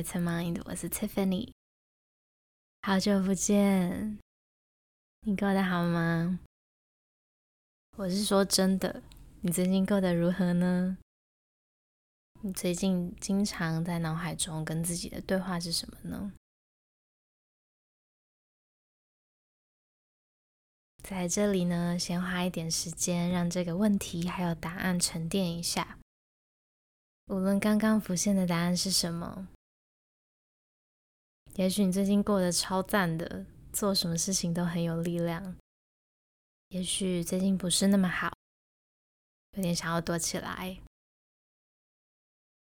With Mind，我是 Tiffany，好久不见，你过得好吗？我是说真的，你最近过得如何呢？你最近经常在脑海中跟自己的对话是什么呢？在这里呢，先花一点时间，让这个问题还有答案沉淀一下。无论刚刚浮现的答案是什么，也许你最近过得超赞的，做什么事情都很有力量。也许最近不是那么好，有点想要躲起来。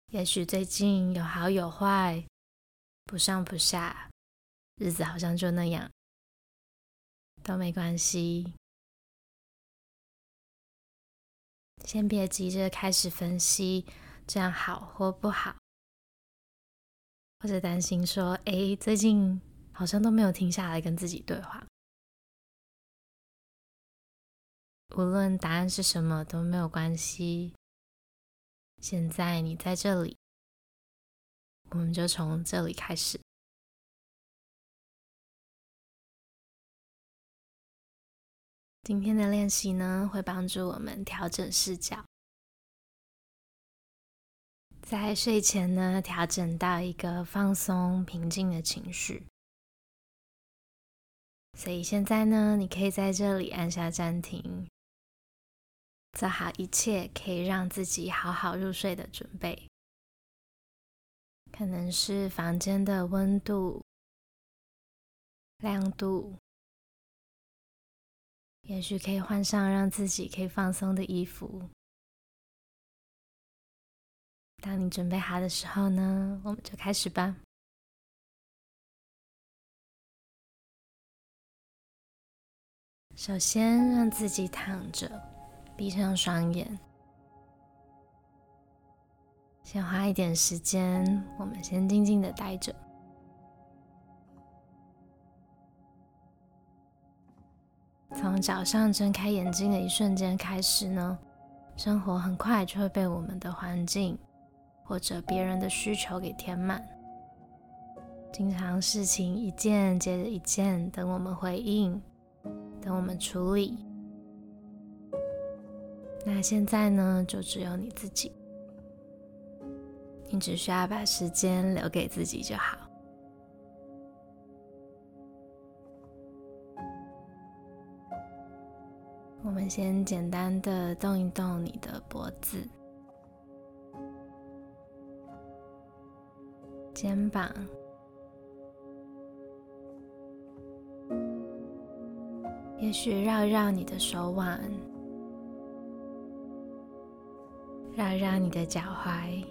也许最近有好有坏，不上不下，日子好像就那样，都没关系。先别急着开始分析。这样好或不好，或者担心说：“哎，最近好像都没有停下来跟自己对话。”无论答案是什么都没有关系。现在你在这里，我们就从这里开始。今天的练习呢，会帮助我们调整视角。在睡前呢，调整到一个放松、平静的情绪。所以现在呢，你可以在这里按下暂停，做好一切可以让自己好好入睡的准备。可能是房间的温度、亮度，也许可以换上让自己可以放松的衣服。当你准备好的时候呢，我们就开始吧。首先，让自己躺着，闭上双眼。先花一点时间，我们先静静的待着。从早上睁开眼睛的一瞬间开始呢，生活很快就会被我们的环境。或者别人的需求给填满，经常事情一件接着一件，等我们回应，等我们处理。那现在呢，就只有你自己，你只需要把时间留给自己就好。我们先简单的动一动你的脖子。肩膀，也许绕一绕你的手腕，绕一绕你的脚踝。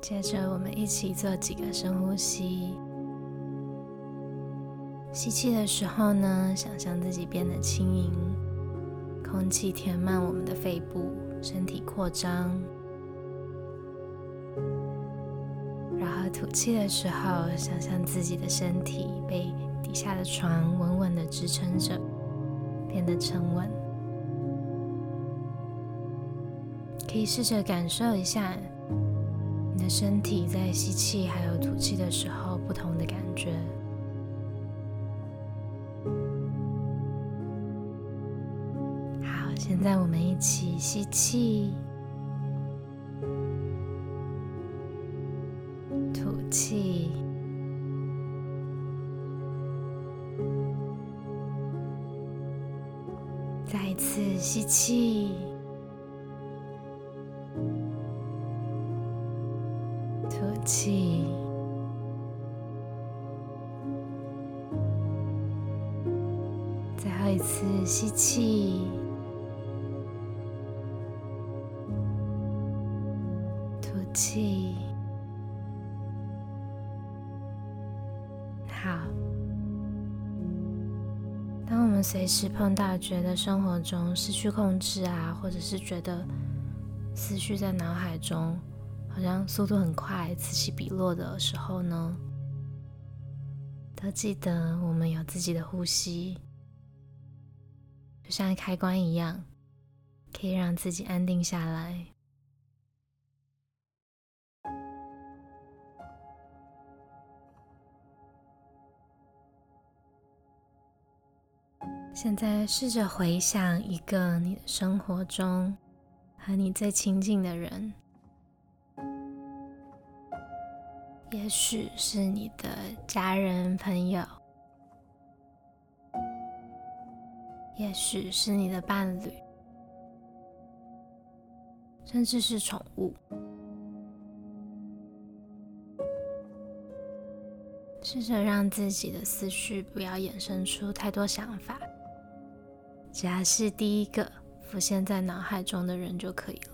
接着，我们一起做几个深呼吸。吸气的时候呢，想象自己变得轻盈，空气填满我们的肺部。身体扩张，然后吐气的时候，想象自己的身体被底下的床稳稳的支撑着，变得沉稳。可以试着感受一下你的身体在吸气还有吐气的时候不同的感觉。现在我们一起吸气，吐气，再一次吸气，吐气，最后一次吸气。随时碰到觉得生活中失去控制啊，或者是觉得思绪在脑海中好像速度很快、此起彼落的时候呢，都记得我们有自己的呼吸，就像开关一样，可以让自己安定下来。现在试着回想一个你的生活中和你最亲近的人，也许是你的家人、朋友，也许是你的伴侣，甚至是宠物。试着让自己的思绪不要衍生出太多想法。只要是第一个浮现在脑海中的人就可以了。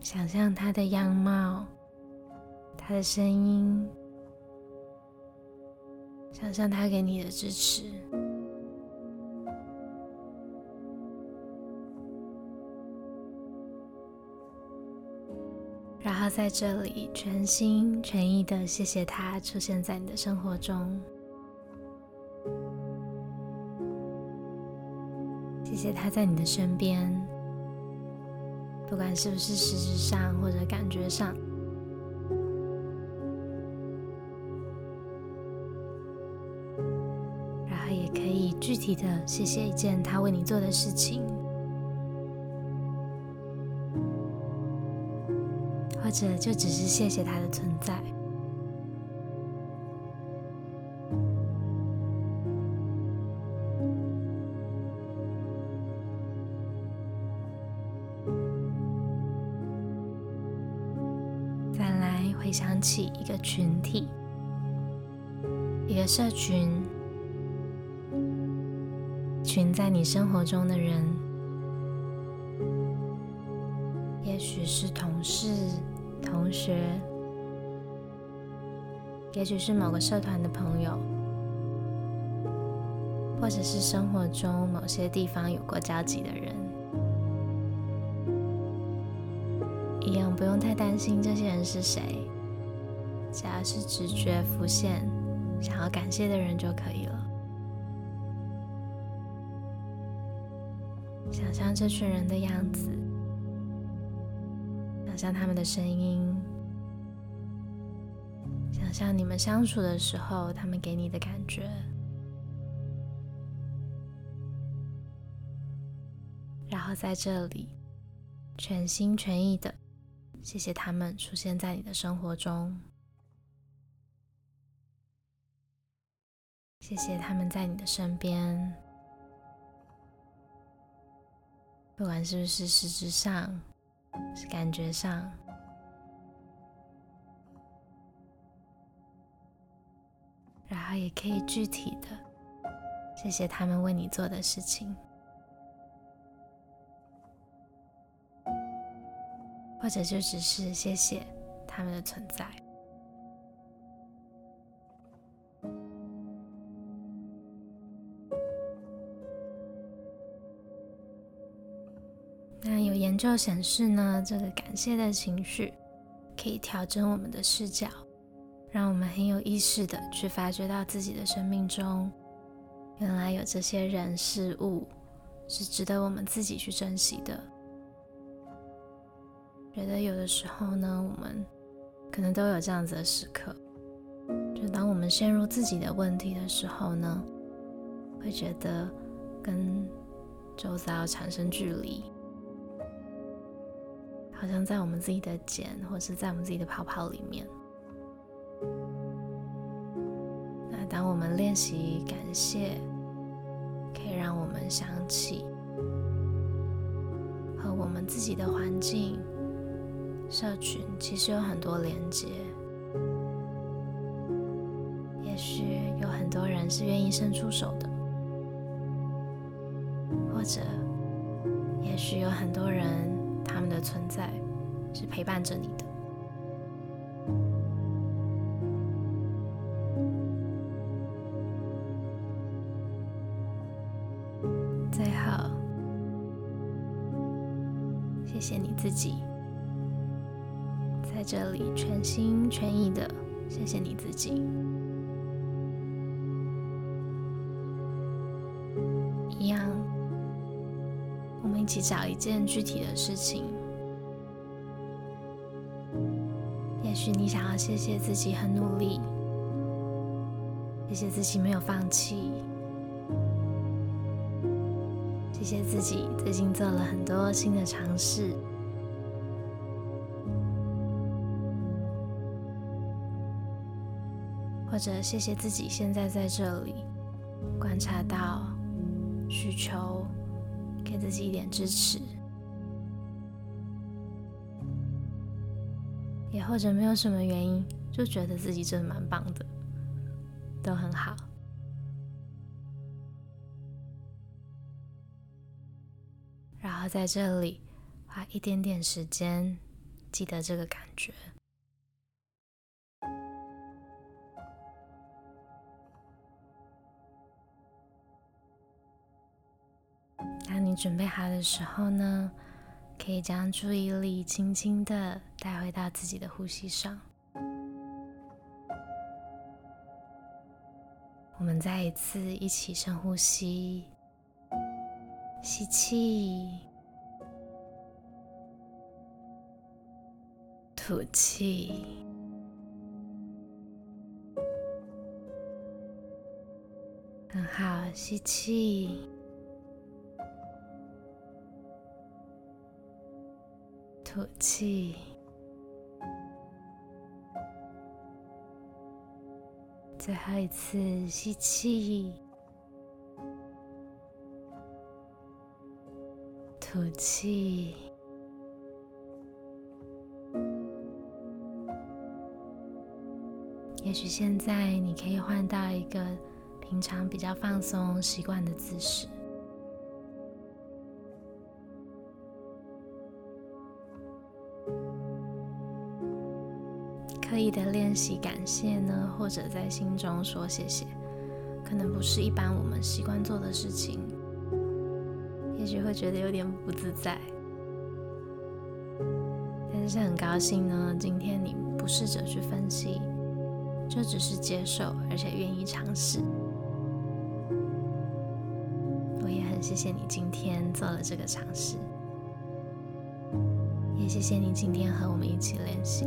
想象他的样貌，他的声音，想象他给你的支持。在这里全心全意的谢谢他出现在你的生活中，谢谢他在你的身边，不管是不是实质上或者感觉上，然后也可以具体的谢谢一件他为你做的事情。或者就只是谢谢他的存在。再来回想起一个群体，一个社群，群在你生活中的人，也许是同事。同学，也许是某个社团的朋友，或者是生活中某些地方有过交集的人，一样不用太担心这些人是谁，只要是直觉浮现想要感谢的人就可以了。想象这群人的样子。想象他们的声音，想象你们相处的时候，他们给你的感觉，然后在这里全心全意的谢谢他们出现在你的生活中，谢谢他们在你的身边，不管是不是实质上。是感觉上，然后也可以具体的谢谢他们为你做的事情，或者就只是谢谢他们的存在。究显示呢，这个感谢的情绪可以调整我们的视角，让我们很有意识的去发觉到自己的生命中，原来有这些人事物是值得我们自己去珍惜的。觉得有的时候呢，我们可能都有这样子的时刻，就当我们陷入自己的问题的时候呢，会觉得跟周遭产生距离。好像在我们自己的茧，或者是在我们自己的泡泡里面。那当我们练习感谢，可以让我们想起和我们自己的环境、社群其实有很多连接。也许有很多人是愿意伸出手的，或者也许有很多人。他们的存在是陪伴着你的。最后，谢谢你自己，在这里全心全意的谢谢你自己。一起找一件具体的事情。也许你想要谢谢自己很努力，谢谢自己没有放弃，谢谢自己最近做了很多新的尝试。或者谢谢自己现在在这里，观察到需求，给自己一点支持。也或者没有什么原因，就觉得自己真的蛮棒的，都很好。然后在这里花一点点时间，记得这个感觉。你准备好的时候呢，可以将注意力轻轻的带回到自己的呼吸上。我们再一次一起深呼吸，吸气，吐气，很好，吸气。吐气，最后一次吸气，吐气。也许现在你可以换到一个平常比较放松、习惯的姿势。刻意的练习感谢呢，或者在心中说谢谢，可能不是一般我们习惯做的事情，也许会觉得有点不自在。但是很高兴呢，今天你不试着去分析，就只是接受，而且愿意尝试。我也很谢谢你今天做了这个尝试，也谢谢你今天和我们一起练习。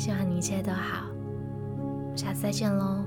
希望你一切都好，下次再见喽。